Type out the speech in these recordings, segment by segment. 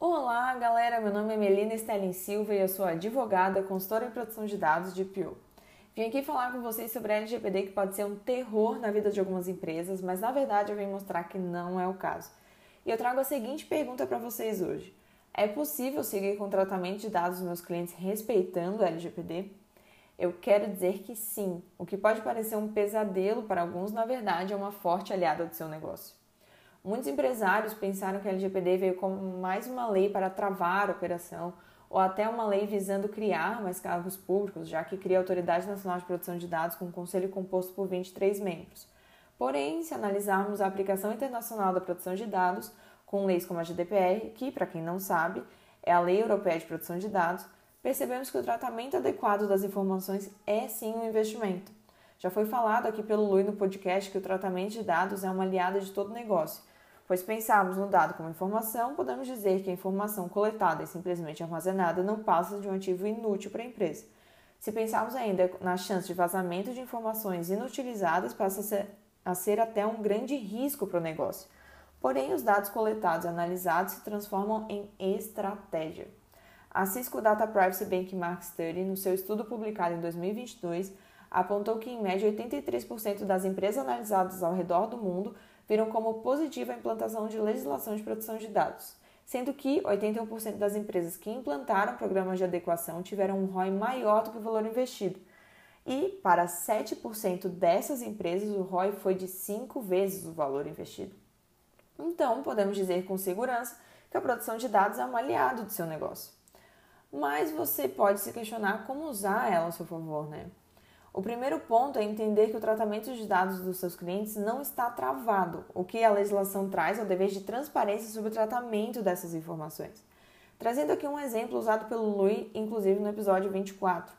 Olá, galera! Meu nome é Melina Stelling Silva e eu sou advogada, consultora em produção de dados de Pio. Vim aqui falar com vocês sobre a LGPD que pode ser um terror na vida de algumas empresas, mas na verdade eu vim mostrar que não é o caso. E eu trago a seguinte pergunta para vocês hoje: É possível seguir com o tratamento de dados dos meus clientes respeitando a LGPD? Eu quero dizer que sim. O que pode parecer um pesadelo para alguns, na verdade, é uma forte aliada do seu negócio. Muitos empresários pensaram que a LGPD veio como mais uma lei para travar a operação ou até uma lei visando criar mais cargos públicos, já que cria a Autoridade Nacional de Proteção de Dados com um conselho composto por 23 membros. Porém, se analisarmos a aplicação internacional da proteção de dados, com leis como a GDPR, que, para quem não sabe, é a Lei Europeia de Proteção de Dados, percebemos que o tratamento adequado das informações é sim um investimento. Já foi falado aqui pelo Lui no podcast que o tratamento de dados é uma aliada de todo negócio pois pensarmos no dado como informação, podemos dizer que a informação coletada e simplesmente armazenada não passa de um ativo inútil para a empresa. Se pensarmos ainda na chance de vazamento de informações inutilizadas, passa a ser, a ser até um grande risco para o negócio. Porém, os dados coletados e analisados se transformam em estratégia. A Cisco Data Privacy Benchmark Study, no seu estudo publicado em 2022, apontou que, em média, 83% das empresas analisadas ao redor do mundo viram como positiva a implantação de legislação de proteção de dados, sendo que 81% das empresas que implantaram programas de adequação tiveram um ROI maior do que o valor investido. E para 7% dessas empresas, o ROI foi de 5 vezes o valor investido. Então, podemos dizer com segurança que a produção de dados é um aliado do seu negócio. Mas você pode se questionar como usar ela a seu favor, né? O primeiro ponto é entender que o tratamento de dados dos seus clientes não está travado. O que a legislação traz é o dever de transparência sobre o tratamento dessas informações. Trazendo aqui um exemplo usado pelo Lui, inclusive no episódio 24.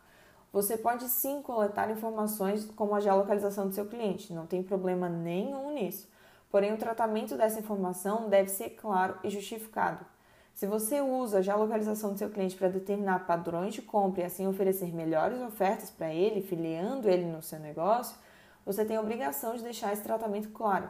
Você pode sim coletar informações como a geolocalização do seu cliente, não tem problema nenhum nisso. Porém, o tratamento dessa informação deve ser claro e justificado. Se você usa já a localização do seu cliente para determinar padrões de compra e assim oferecer melhores ofertas para ele, filiando ele no seu negócio, você tem a obrigação de deixar esse tratamento claro.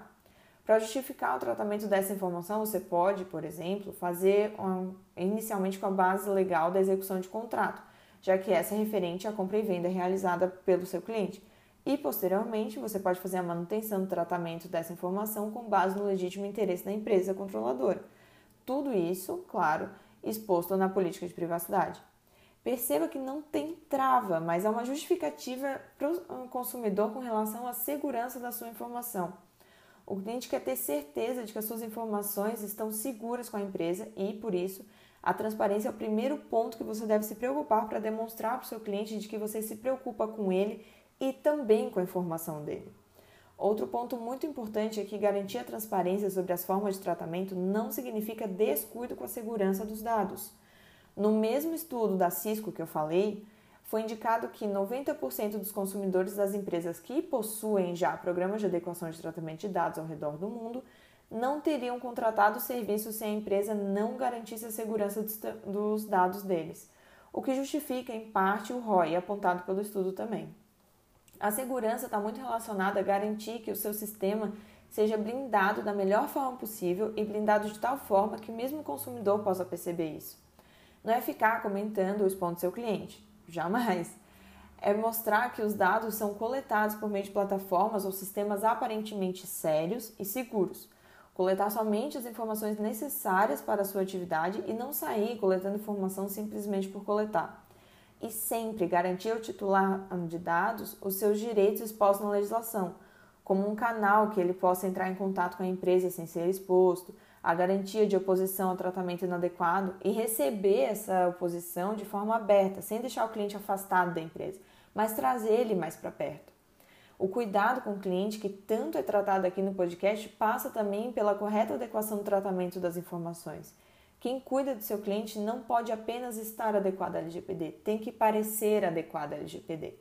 Para justificar o tratamento dessa informação, você pode, por exemplo, fazer um, inicialmente com a base legal da execução de contrato, já que essa é referente à compra e venda realizada pelo seu cliente. E, posteriormente, você pode fazer a manutenção do tratamento dessa informação com base no legítimo interesse da empresa controladora. Tudo isso, claro, exposto na política de privacidade. Perceba que não tem trava, mas é uma justificativa para o consumidor com relação à segurança da sua informação. O cliente quer ter certeza de que as suas informações estão seguras com a empresa e, por isso, a transparência é o primeiro ponto que você deve se preocupar para demonstrar para o seu cliente de que você se preocupa com ele e também com a informação dele. Outro ponto muito importante é que garantir a transparência sobre as formas de tratamento não significa descuido com a segurança dos dados. No mesmo estudo da Cisco que eu falei, foi indicado que 90% dos consumidores das empresas que possuem já programas de adequação de tratamento de dados ao redor do mundo não teriam contratado o serviço se a empresa não garantisse a segurança dos dados deles, o que justifica, em parte, o ROI apontado pelo estudo também. A segurança está muito relacionada a garantir que o seu sistema seja blindado da melhor forma possível e blindado de tal forma que mesmo o consumidor possa perceber isso. Não é ficar comentando o spam do seu cliente, jamais. É mostrar que os dados são coletados por meio de plataformas ou sistemas aparentemente sérios e seguros. Coletar somente as informações necessárias para a sua atividade e não sair coletando informação simplesmente por coletar e sempre garantir ao titular de dados os seus direitos expostos na legislação, como um canal que ele possa entrar em contato com a empresa sem ser exposto, a garantia de oposição ao tratamento inadequado e receber essa oposição de forma aberta, sem deixar o cliente afastado da empresa, mas trazer ele mais para perto. O cuidado com o cliente, que tanto é tratado aqui no podcast, passa também pela correta adequação do tratamento das informações quem cuida do seu cliente não pode apenas estar adequado à LGPD, tem que parecer adequado à LGPD.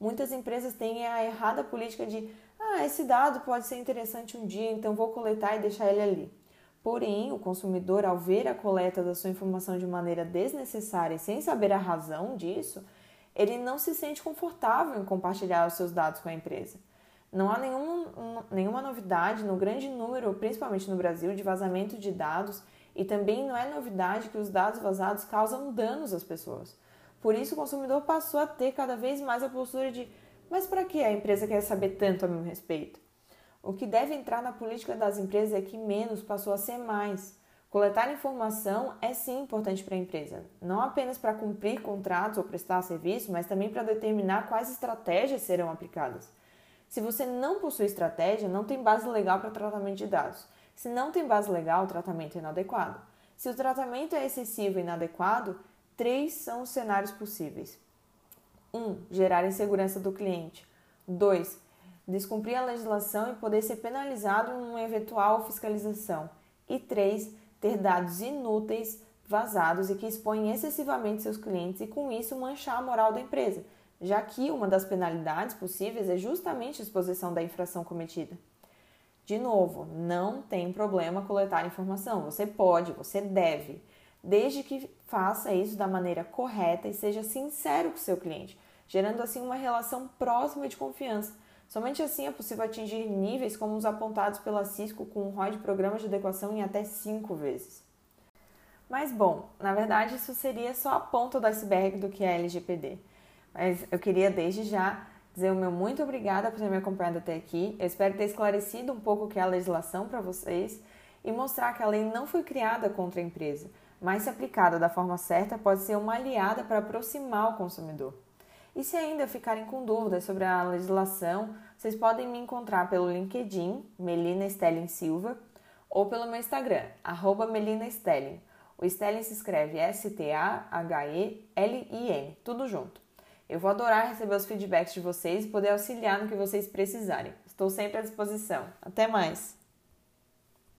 Muitas empresas têm a errada política de ah, esse dado pode ser interessante um dia, então vou coletar e deixar ele ali. Porém, o consumidor, ao ver a coleta da sua informação de maneira desnecessária e sem saber a razão disso, ele não se sente confortável em compartilhar os seus dados com a empresa. Não há nenhum, nenhuma novidade no grande número, principalmente no Brasil, de vazamento de dados E também não é novidade que os dados vazados causam danos às pessoas. Por isso, o consumidor passou a ter cada vez mais a postura de: mas para que a empresa quer saber tanto a meu respeito? O que deve entrar na política das empresas é que menos passou a ser mais. Coletar informação é sim importante para a empresa, não apenas para cumprir contratos ou prestar serviço, mas também para determinar quais estratégias serão aplicadas. Se você não possui estratégia, não tem base legal para tratamento de dados. Se não tem base legal, o tratamento é inadequado. Se o tratamento é excessivo e inadequado, três são os cenários possíveis. 1. Um, gerar insegurança do cliente. 2. Descumprir a legislação e poder ser penalizado em uma eventual fiscalização. E 3 ter dados inúteis vazados e que expõem excessivamente seus clientes e com isso manchar a moral da empresa, já que uma das penalidades possíveis é justamente a exposição da infração cometida. De novo, não tem problema coletar informação, você pode, você deve, desde que faça isso da maneira correta e seja sincero com seu cliente, gerando assim uma relação próxima de confiança Somente assim é possível atingir níveis como os apontados pela Cisco com um ROI de programas de adequação em até 5 vezes. Mas bom, na verdade isso seria só a ponta do iceberg do que é LGPD. Mas eu queria desde já dizer o meu muito obrigada por ter me acompanhado até aqui. Eu espero ter esclarecido um pouco o que é a legislação para vocês e mostrar que a lei não foi criada contra a empresa, mas se aplicada da forma certa pode ser uma aliada para aproximar o consumidor. E se ainda ficarem com dúvidas sobre a legislação, vocês podem me encontrar pelo LinkedIn, Melina Stelling Silva, ou pelo meu Instagram, arroba Melina Stelling. O Stelling se escreve S-T-A-H-E-L-I-N, tudo junto. Eu vou adorar receber os feedbacks de vocês e poder auxiliar no que vocês precisarem. Estou sempre à disposição. Até mais!